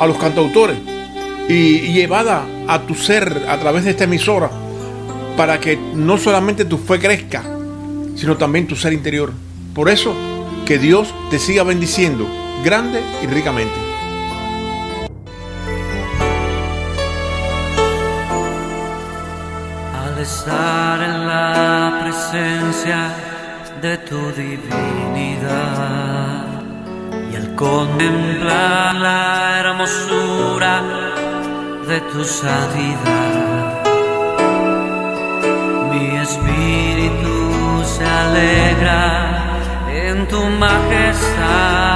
a los cantautores y, llevada a tu ser a través de esta emisora para que no solamente tu fe crezca, sino también tu ser interior. Por eso, que Dios te siga bendiciendo grande y ricamente. Al estar en la presencia de tu divinidad y al contemplar la hermosura de tu santidad. Mi espíritu se alegra en tu majestad.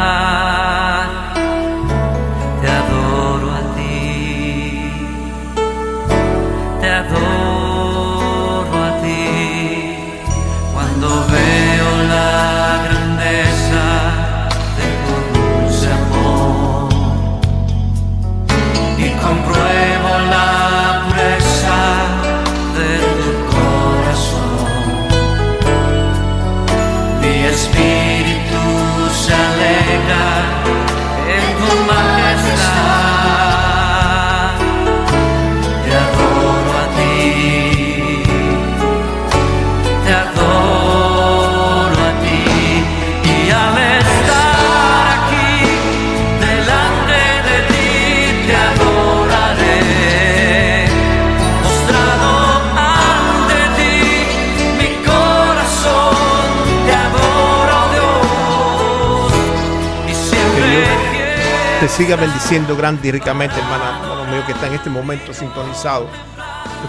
Siga bendiciendo grande y ricamente, hermana, hermano mío, que está en este momento sintonizado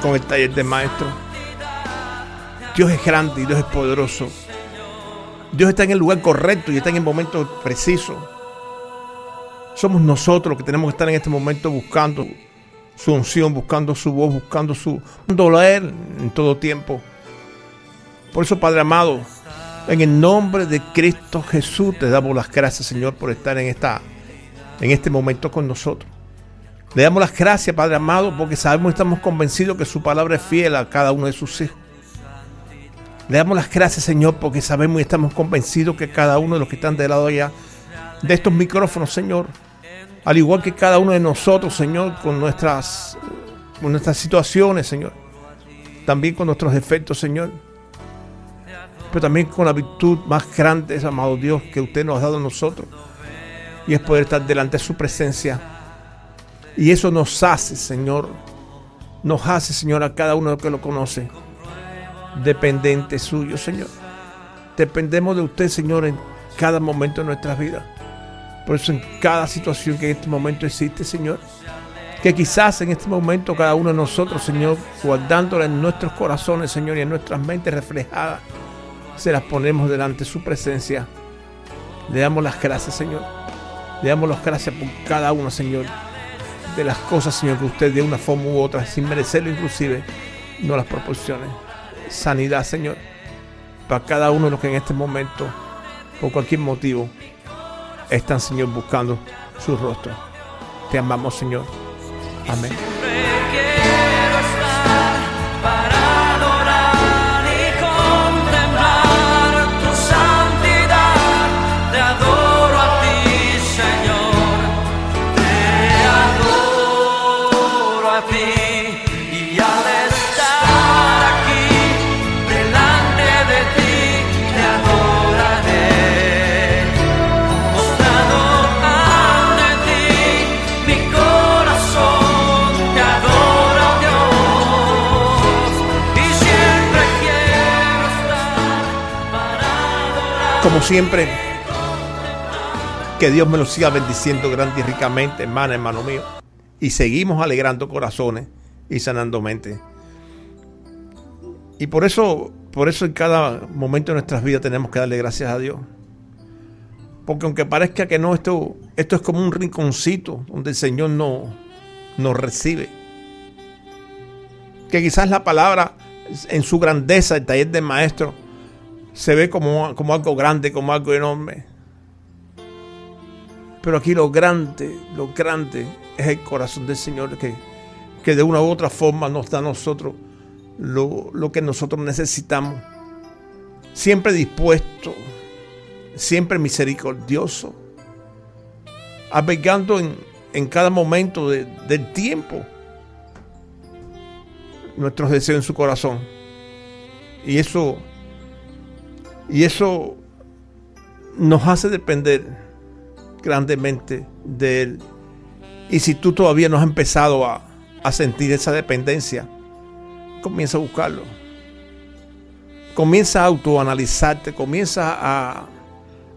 con el taller de maestro. Dios es grande y Dios es poderoso. Dios está en el lugar correcto y está en el momento preciso. Somos nosotros los que tenemos que estar en este momento buscando su unción, buscando su voz, buscando su doler en todo tiempo. Por eso, Padre amado, en el nombre de Cristo Jesús te damos las gracias, Señor, por estar en esta en este momento con nosotros. Le damos las gracias, Padre amado, porque sabemos y estamos convencidos que su palabra es fiel a cada uno de sus hijos. Le damos las gracias, Señor, porque sabemos y estamos convencidos que cada uno de los que están del lado allá de estos micrófonos, Señor, al igual que cada uno de nosotros, Señor, con nuestras, con nuestras situaciones, Señor, también con nuestros defectos, Señor, pero también con la virtud más grande, amado Dios, que usted nos ha dado a nosotros y es poder estar delante de su presencia. Y eso nos hace, Señor, nos hace, Señor, a cada uno que lo conoce, dependiente suyo, Señor. Dependemos de usted, Señor, en cada momento de nuestras vidas. Por eso en cada situación que en este momento existe, Señor, que quizás en este momento cada uno de nosotros, Señor, guardándola en nuestros corazones, Señor, y en nuestras mentes reflejadas, se las ponemos delante de su presencia. Le damos las gracias, Señor. Le damos las gracias por cada uno, Señor, de las cosas, Señor, que usted de una forma u otra, sin merecerlo inclusive, no las proporcione. Sanidad, Señor, para cada uno de los que en este momento, por cualquier motivo, están, Señor, buscando su rostro. Te amamos, Señor. Amén. Siempre, que Dios me lo siga bendiciendo grande y ricamente, hermana, hermano mío. Y seguimos alegrando corazones y sanando mentes. Y por eso, por eso en cada momento de nuestras vidas tenemos que darle gracias a Dios. Porque aunque parezca que no, esto, esto es como un rinconcito donde el Señor no, nos recibe. Que quizás la palabra en su grandeza, el taller del maestro, se ve como, como algo grande, como algo enorme. Pero aquí lo grande, lo grande es el corazón del Señor que, que de una u otra forma nos da a nosotros lo, lo que nosotros necesitamos. Siempre dispuesto, siempre misericordioso, albergando en, en cada momento del tiempo nuestros deseos en su corazón. Y eso, y eso nos hace depender grandemente de Él. Y si tú todavía no has empezado a, a sentir esa dependencia, comienza a buscarlo. Comienza a autoanalizarte, comienza a,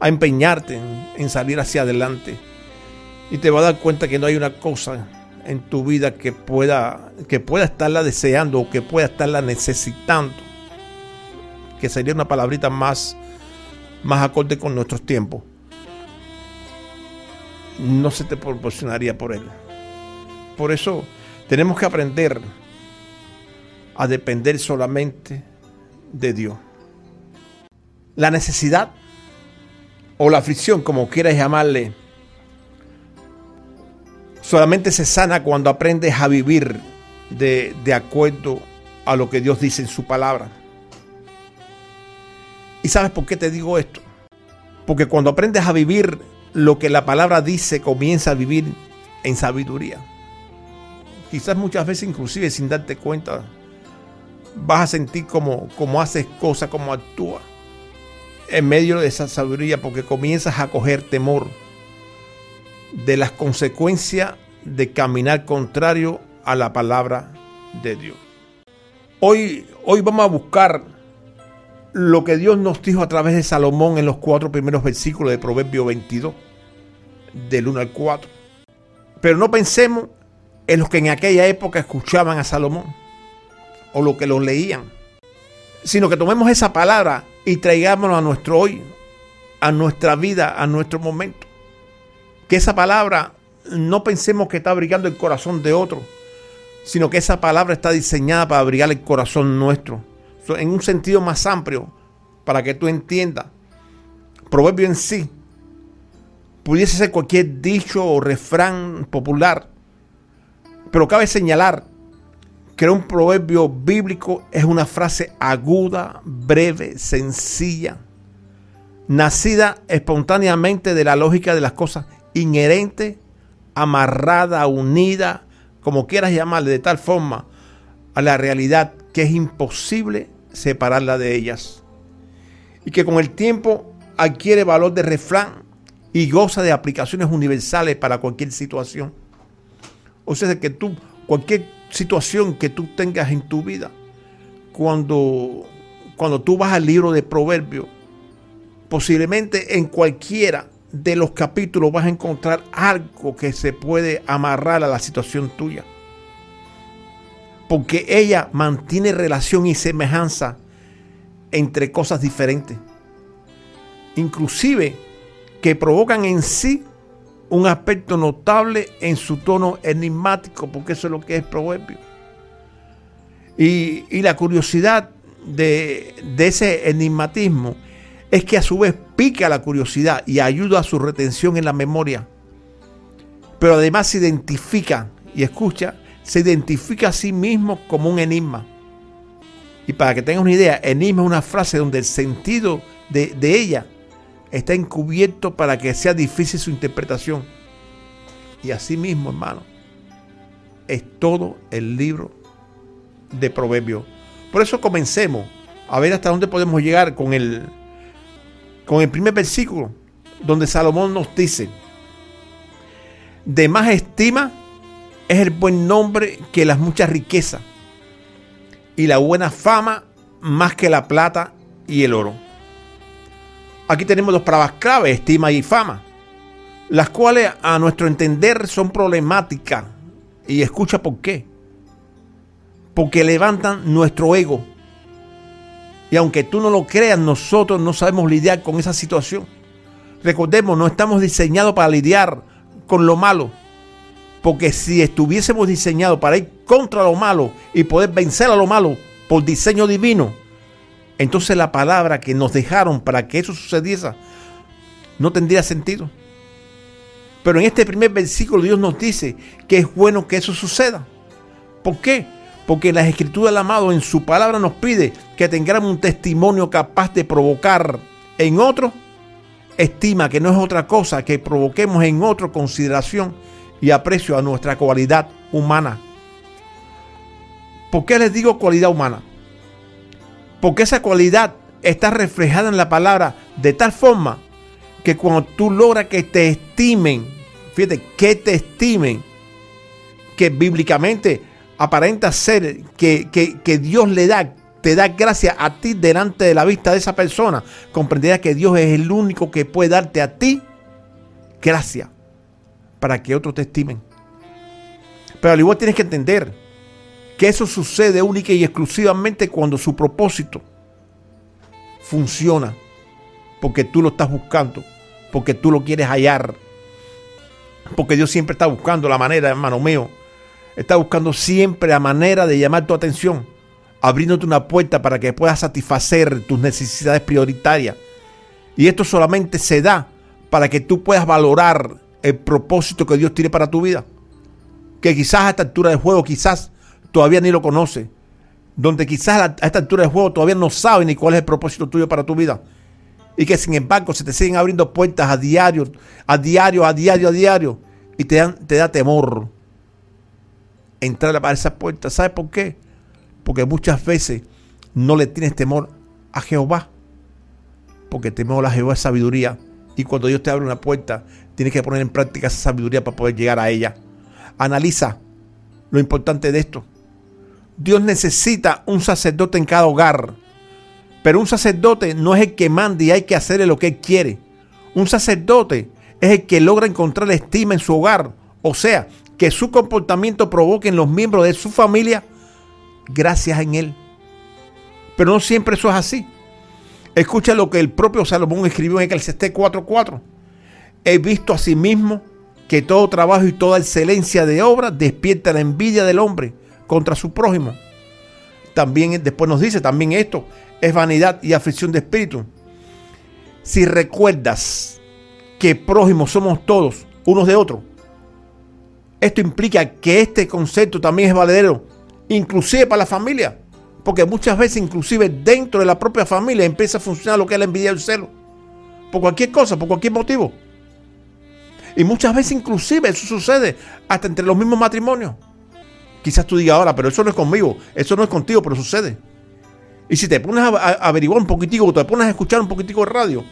a empeñarte en, salir hacia adelante. Y te vas a dar cuenta que no hay una cosa en tu vida que pueda, que pueda estarla deseando o que pueda estarla necesitando. Que sería una palabrita más, más acorde con nuestros tiempos. No se te proporcionaría por él. Por eso tenemos que aprender a depender solamente de Dios. La necesidad o la aflicción, como quieras llamarle, solamente se sana cuando aprendes a vivir de, de acuerdo a lo que Dios dice en su palabra. ¿Y sabes por qué te digo esto? Porque cuando aprendes a vivir lo que la palabra dice, comienza a vivir en sabiduría. Quizás muchas veces, inclusive sin darte cuenta, vas a sentir como, como haces cosas, como actúas en medio de esa sabiduría porque comienzas a coger temor de las consecuencias de caminar contrario a la palabra de Dios. Hoy, hoy vamos a buscar lo que Dios nos dijo a través de Salomón en los cuatro primeros versículos de Proverbio 22, del 1 al 4. Pero no pensemos en los que en aquella época escuchaban a Salomón o lo que lo leían, sino que tomemos esa palabra y traigámoslo a nuestro hoy, a nuestra vida, a nuestro momento. Que esa palabra no pensemos que está abrigando el corazón de otro, sino que esa palabra está diseñada para abrigar el corazón nuestro, en un sentido más amplio, para que tú entiendas. Proverbio en sí pudiese ser cualquier dicho o refrán popular, pero cabe señalar que un proverbio bíblico es una frase aguda, breve, sencilla, nacida espontáneamente de la lógica de las cosas, inherente, amarrada, unida, como quieras llamarle, de tal forma a la realidad que es imposible separarla de ellas. Y que con el tiempo adquiere valor de refrán y goza de aplicaciones universales para cualquier situación. O sea, que tú, cualquier situación que tú tengas en tu vida, cuando, cuando tú vas al libro de Proverbios, posiblemente en cualquiera de los capítulos vas a encontrar algo que se puede amarrar a la situación tuya. Porque ella mantiene relación y semejanza entre cosas diferentes. Inclusive que provocan en sí un aspecto notable en su tono enigmático, porque eso es lo que es proverbio. Y, la curiosidad de, de, ese enigmatismo es que a su vez pica la curiosidad y ayuda a su retención en la memoria. Pero además se identifica, y escucha, se identifica a sí mismo como un enigma. Y para que tengas una idea, enigma es una frase donde el sentido de, de ella está encubierto para que sea difícil su interpretación. Y así mismo, hermano, es todo el libro de Proverbios. Por eso comencemos a ver hasta dónde podemos llegar con el, con el primer versículo, donde Salomón nos dice, de más estima es el buen nombre que las muchas riquezas, y la buena fama más que la plata y el oro. Aquí tenemos dos palabras clave, estima y fama, las cuales a nuestro entender son problemáticas. Y escucha por qué. Porque levantan nuestro ego. Y aunque tú no lo creas, nosotros no sabemos lidiar con esa situación. Recordemos, no estamos diseñados para lidiar con lo malo. Porque si estuviésemos diseñados para ir contra lo malo y poder vencer a lo malo por diseño divino, entonces la palabra que nos dejaron para que eso sucediese no tendría sentido. Pero en este primer versículo Dios nos dice que es bueno que eso suceda. ¿Por qué? Porque la escritura del amado en su palabra nos pide que tengamos un testimonio capaz de provocar en otro estima, que no es otra cosa que provoquemos en otro consideración y aprecio a nuestra cualidad humana. ¿Por qué les digo cualidad humana? Porque esa cualidad está reflejada en la palabra de tal forma que cuando tú logras que te estimen, fíjate, que te estimen, que bíblicamente aparenta ser que, que, Dios le da, te da gracia a ti delante de la vista de esa persona, comprenderás que Dios es el único que puede darte a ti gracia para que otros te estimen. Pero al igual tienes que entender que eso sucede única y exclusivamente cuando su propósito funciona, porque tú lo estás buscando, porque tú lo quieres hallar, porque Dios siempre está buscando la manera, hermano mío, está buscando siempre la manera de llamar tu atención, abriéndote una puerta para que puedas satisfacer tus necesidades prioritarias. Y esto solamente se da para que tú puedas valorar el propósito que Dios tiene para tu vida. Que quizás a esta altura del juego, quizás todavía ni lo conoce, donde quizás a esta altura del juego todavía no sabe ni cuál es el propósito tuyo para tu vida. Y que sin embargo se te siguen abriendo puertas a diario, a diario, a diario, a diario. Y te, da temor entrar a esas puertas. ¿Sabes por qué? Porque muchas veces no le tienes temor a Jehová. Porque temor a Jehová es sabiduría. Y cuando Dios te abre una puerta, tienes que poner en práctica esa sabiduría para poder llegar a ella. Analiza lo importante de esto. Dios necesita un sacerdote en cada hogar. Pero un sacerdote no es el que manda y hay que hacerle lo que él quiere. Un sacerdote es el que logra encontrar estima en su hogar. O sea, que su comportamiento provoque en los miembros de su familia gracias en él. Pero no siempre eso es así. Escucha lo que el propio Salomón escribió en Eclesiastés 4:4. He visto a sí mismo que todo trabajo y toda excelencia de obra despierta la envidia del hombre contra su prójimo. También después nos dice también esto es vanidad y aflicción de espíritu. Si recuerdas que prójimos somos todos unos de otros, esto implica que este concepto también es valedero, inclusive para la familia, porque muchas veces inclusive dentro de la propia familia empieza a funcionar lo que es la envidia y el celo, por cualquier cosa, por cualquier motivo. Y muchas veces inclusive eso sucede hasta entre los mismos matrimonios. Quizás tú digas ahora, pero eso no es conmigo, eso no es contigo, pero sucede. Y si te pones a, averiguar un poquitico, o te pones a escuchar un poquitico de radio,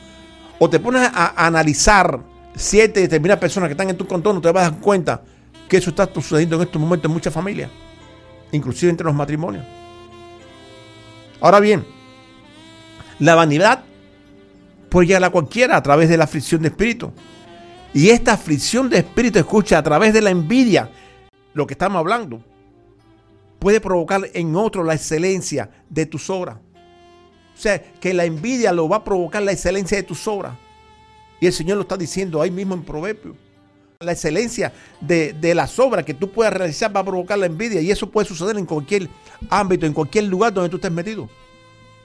o te pones a, analizar siete determinadas personas que están en tu contorno, te vas a dar cuenta que eso está sucediendo en estos momentos en muchas familias, inclusive entre los matrimonios. Ahora bien, la vanidad puede llegar a cualquiera a través de la aflicción de espíritu. Y esta aflicción de espíritu, escucha, a través de la envidia, lo que estamos hablando, puede provocar en otro la excelencia de tus obras. O sea, que la envidia lo va a provocar la excelencia de tus obras. Y el Señor lo está diciendo ahí mismo en Proverbio. La excelencia de, de, las obras que tú puedas realizar va a provocar la envidia. Y eso puede suceder en cualquier ámbito, en cualquier lugar donde tú estés metido.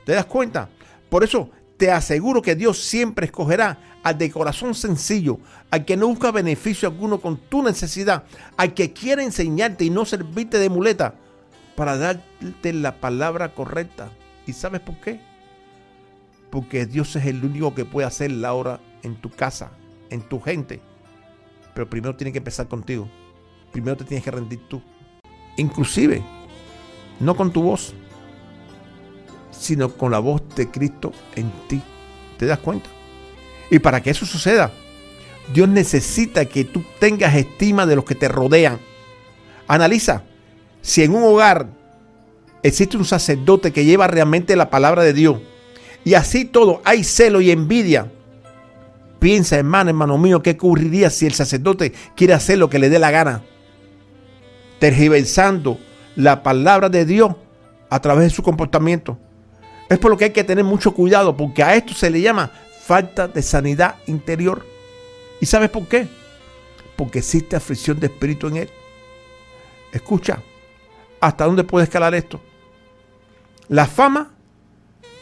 ¿Te das cuenta? Por eso te aseguro que Dios siempre escogerá al de corazón sencillo, al que no busca beneficio alguno con tu necesidad, al que quiere enseñarte y no servirte de muleta para darte la palabra correcta. ¿Y sabes por qué? Porque Dios es el único que puede hacer la hora en tu casa, en tu gente. Pero primero tiene que empezar contigo. Primero te tienes que rendir tú. Inclusive, no con tu voz, sino con la voz de Cristo en ti. ¿Te das cuenta? Y para que eso suceda, Dios necesita que tú tengas estima de los que te rodean. Analiza, si en un hogar existe un sacerdote que lleva realmente la palabra de Dios, y así todo hay celo y envidia, Piensa, hermano, hermano mío, qué ocurriría si el sacerdote quiere hacer lo que le dé la gana, tergiversando la palabra de Dios a través de su comportamiento. Es por lo que hay que tener mucho cuidado, porque a esto se le llama falta de sanidad interior. ¿Y sabes por qué? Porque existe aflicción de espíritu en él. Escucha, ¿hasta dónde puede escalar esto? La fama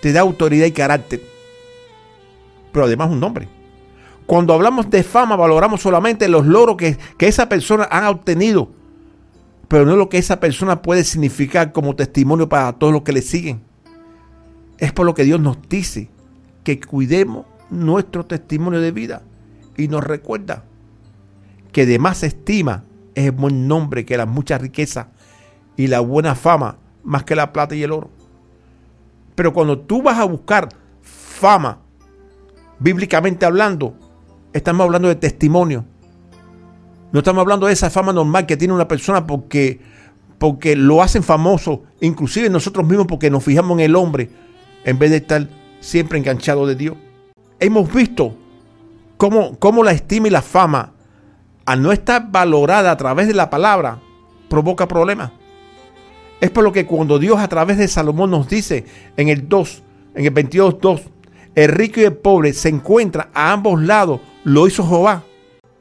te da autoridad y carácter, pero además un nombre. Cuando hablamos de fama, valoramos solamente los logros que, que esa persona ha obtenido, pero no lo que esa persona puede significar como testimonio para todos los que le siguen. Es por lo que Dios nos dice que cuidemos nuestro testimonio de vida y nos recuerda que de más estima es el buen nombre que las muchas riquezas y la buena fama más que la plata y el oro. Pero cuando tú vas a buscar fama, bíblicamente hablando, estamos hablando de testimonio. No estamos hablando de esa fama normal que tiene una persona porque, porque lo hacen famoso, inclusive nosotros mismos porque nos fijamos en el hombre, en vez de estar siempre enganchado de Dios. Hemos visto cómo, cómo la estima y la fama, al no estar valorada a través de la palabra, provoca problemas. Es por lo que cuando Dios a través de Salomón nos dice en el 2, en el 22, 2, el rico y el pobre se encuentran a ambos lados, lo hizo Jehová.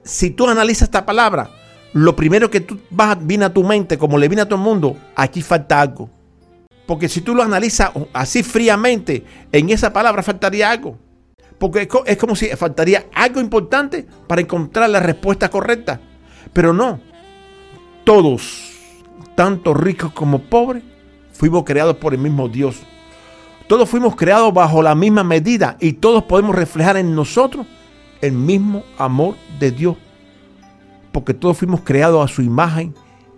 Si tú analizas esta palabra, lo primero que tú vas, viene a tu mente, como le viene a todo el mundo, aquí falta algo. Porque si tú lo analizas así fríamente, en esa palabra faltaría algo. Porque es como si faltaría algo importante para encontrar la respuesta correcta. Pero no. Todos tanto ricos como pobres, fuimos creados por el mismo Dios. Todos fuimos creados bajo la misma medida y todos podemos reflejar en nosotros el mismo amor de Dios. Porque todos fuimos creados a su imagen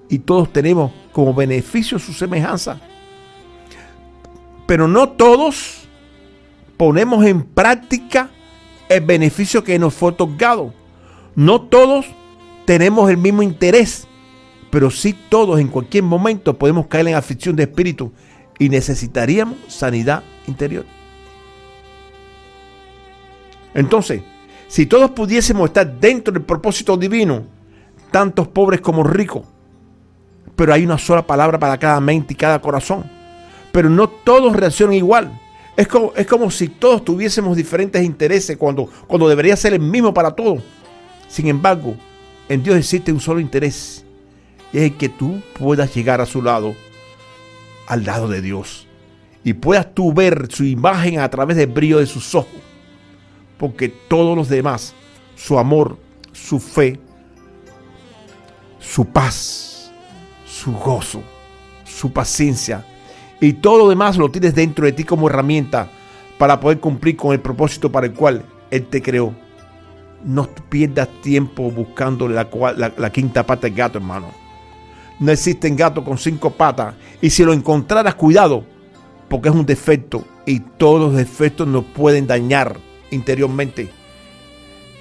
y todos tenemos como beneficio su semejanza. Pero no todos ponemos en práctica el beneficio que nos fue otorgado. No todos tenemos el mismo interés pero sí todos en cualquier momento podemos caer en aflicción de espíritu y necesitaríamos sanidad interior. Entonces, si todos pudiésemos estar dentro del propósito divino, tantos pobres como ricos, pero hay una sola palabra para cada mente y cada corazón, pero no todos reaccionan igual. Es como, es como si todos tuviésemos diferentes intereses cuando, cuando debería ser el mismo para todos. Sin embargo, en Dios existe un solo interés y es que tú puedas llegar a su lado, al lado de Dios, y puedas tú ver su imagen a través del brillo de sus ojos, porque todos los demás, su amor, su fe, su paz, su gozo, su paciencia y todo lo demás lo tienes dentro de ti como herramienta para poder cumplir con el propósito para el cual Él te creó. No pierdas tiempo buscando la, quinta pata del gato, hermano. No existen gatos con cinco patas. Y si lo encontraras, cuidado, porque es un defecto. Y todos los defectos nos pueden dañar interiormente.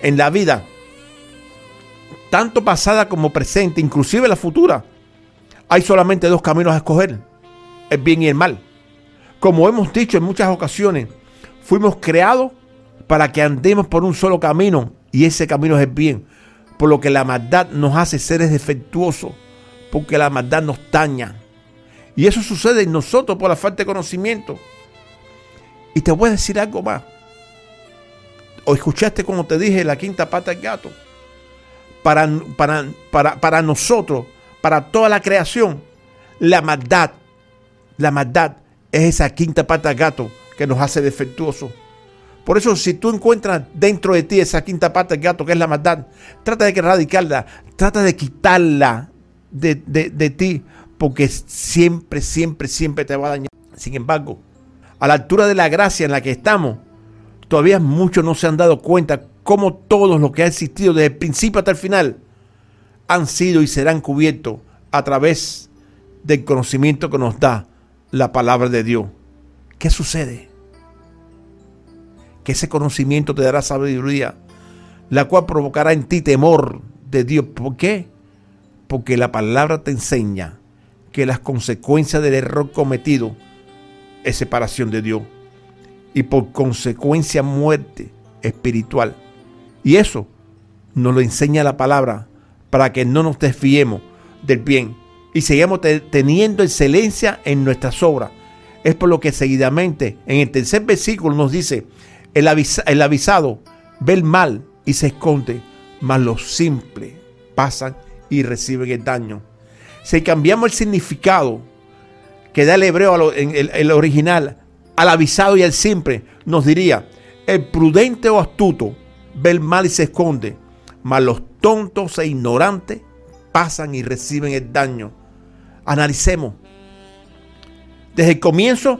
En la vida, tanto pasada como presente, inclusive la futura, hay solamente dos caminos a escoger, el bien y el mal. Como hemos dicho en muchas ocasiones, fuimos creados para que andemos por un solo camino y ese camino es el bien, por lo que la maldad nos hace seres defectuosos porque la maldad nos daña. Y eso sucede en nosotros por la falta de conocimiento. Y te voy a decir algo más. O escuchaste como te dije la quinta pata del gato. Para, para, para, para nosotros, para toda la creación, la maldad, la maldad es esa quinta pata del gato que nos hace defectuosos. Por eso, si tú encuentras dentro de ti esa quinta pata del gato que es la maldad, trata de erradicarla, trata de quitarla de, ti, porque siempre, siempre, siempre te va a dañar. Sin embargo, a la altura de la gracia en la que estamos, todavía muchos no se han dado cuenta cómo todos los que ha existido desde el principio hasta el final han sido y serán cubiertos a través del conocimiento que nos da la palabra de Dios. ¿Qué sucede? Que ese conocimiento te dará sabiduría, la cual provocará en ti temor de Dios. ¿Por qué? porque la palabra te enseña que las consecuencias del error cometido es separación de Dios y por consecuencia muerte espiritual Y eso nos lo enseña la palabra para que no nos desviemos del bien y sigamos teniendo excelencia en nuestras obras. Es por lo que seguidamente en el tercer versículo nos dice, el, el avisado ve el mal y se esconde, mas los simples pasan y reciben el daño. Si cambiamos el significado que da el hebreo en el, original al avisado y al simple, nos diría, el prudente o astuto ve el mal y se esconde, mas los tontos e ignorantes pasan y reciben el daño. Analicemos. Desde el comienzo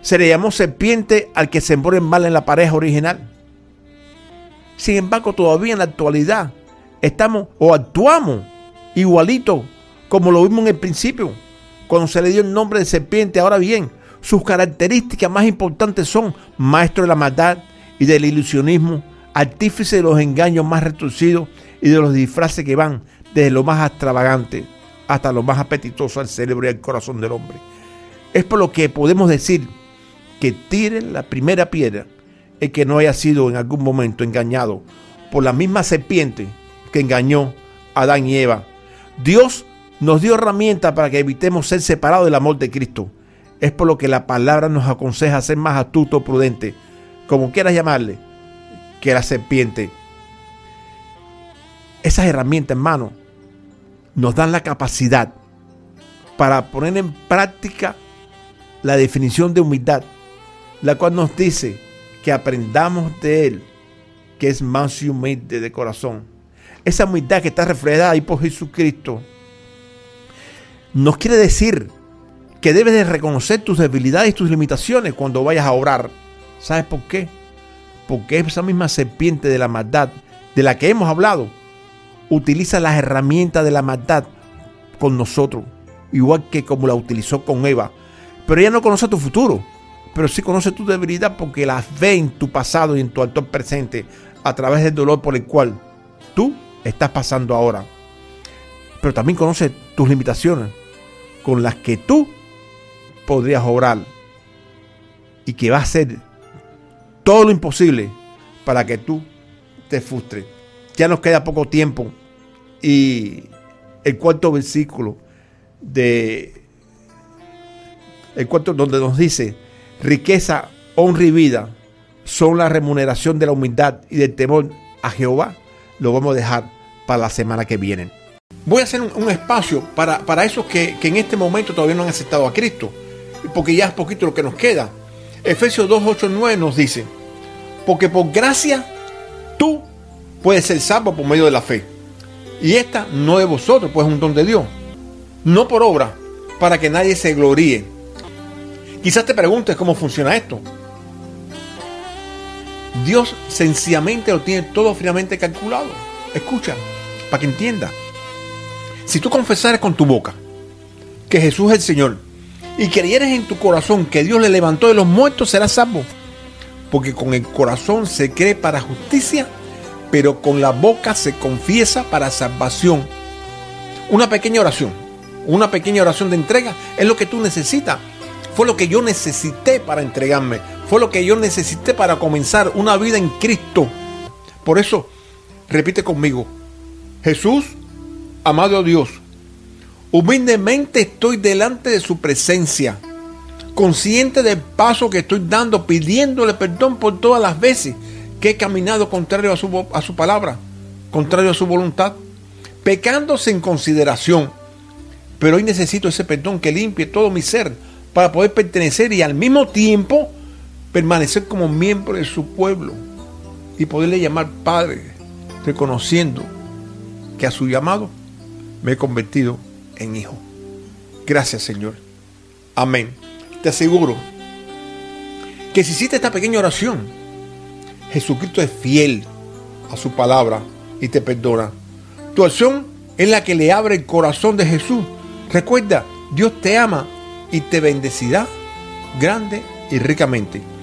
se le llamó serpiente al que se sembró el mal en la pareja original. Sin embargo, todavía en la actualidad estamos o actuamos igualito como lo vimos en el principio, cuando se le dio el nombre de serpiente. Ahora bien, sus características más importantes son maestro de la maldad y del ilusionismo, artífice de los engaños más retorcidos y de los disfraces que van desde lo más extravagante hasta lo más apetitoso al cerebro y al corazón del hombre. Es por lo que podemos decir que tiren la primera piedra el que no haya sido en algún momento engañado por la misma serpiente que engañó a Adán y Eva. Dios nos dio herramientas para que evitemos ser separados del amor de Cristo. Es por lo que la palabra nos aconseja ser más astuto prudente, como quieras llamarle, que la serpiente. Esas herramientas, hermano, nos dan la capacidad para poner en práctica la definición de humildad, la cual nos dice que aprendamos de Él, que es más y humilde de corazón. Esa humildad que está reflejada ahí por Jesucristo, nos quiere decir que debes de reconocer tus debilidades y tus limitaciones cuando vayas a orar. ¿Sabes por qué? Porque esa misma serpiente de la maldad de la que hemos hablado utiliza las herramientas de la maldad con nosotros, igual que como la utilizó con Eva. Pero ella no conoce tu futuro pero sí conoce tu debilidad porque las ve en tu pasado y en tu actual presente a través del dolor por el cual tú estás pasando ahora. Pero también conoce tus limitaciones con las que tú podrías obrar y que va a hacer todo lo imposible para que tú te frustres. Ya nos queda poco tiempo y el cuarto versículo de el cuarto donde nos dice riqueza, honra y vida son la remuneración de la humildad y del temor a Jehová, lo vamos a dejar para la semana que viene. Voy a hacer un, espacio para, para esos que, que, en este momento todavía no han aceptado a Cristo, porque ya es poquito lo que nos queda. Efesios 2, 8, 9 nos dice, porque por gracia tú puedes ser salvo por medio de la fe. Y esta no de vosotros, pues es un don de Dios. No por obra, para que nadie se gloríe. Quizás te preguntes cómo funciona esto. Dios sencillamente lo tiene todo finamente calculado. Escucha, para que entienda. Si tú confesares con tu boca que Jesús es el Señor y creyeres en tu corazón que Dios le levantó de los muertos, serás salvo. Porque con el corazón se cree para justicia, pero con la boca se confiesa para salvación. Una pequeña oración, una pequeña oración de entrega es lo que tú necesitas fue lo que yo necesité para entregarme. Fue lo que yo necesité para comenzar una vida en Cristo. Por eso, repite conmigo. Jesús, amado Dios, humildemente estoy delante de su presencia, consciente del paso que estoy dando, pidiéndole perdón por todas las veces que he caminado contrario a su, a su palabra, contrario a su voluntad, pecando sin consideración. Pero hoy necesito ese perdón que limpie todo mi ser para poder pertenecer y al mismo tiempo permanecer como miembro de su pueblo y poderle llamar Padre, reconociendo que a su llamado me he convertido en hijo. Gracias Señor. Amén. Te aseguro que si hiciste esta pequeña oración, Jesucristo es fiel a su palabra y te perdona. Tu acción es la que le abre el corazón de Jesús. Recuerda, Dios te ama y te bendecirá grande y ricamente.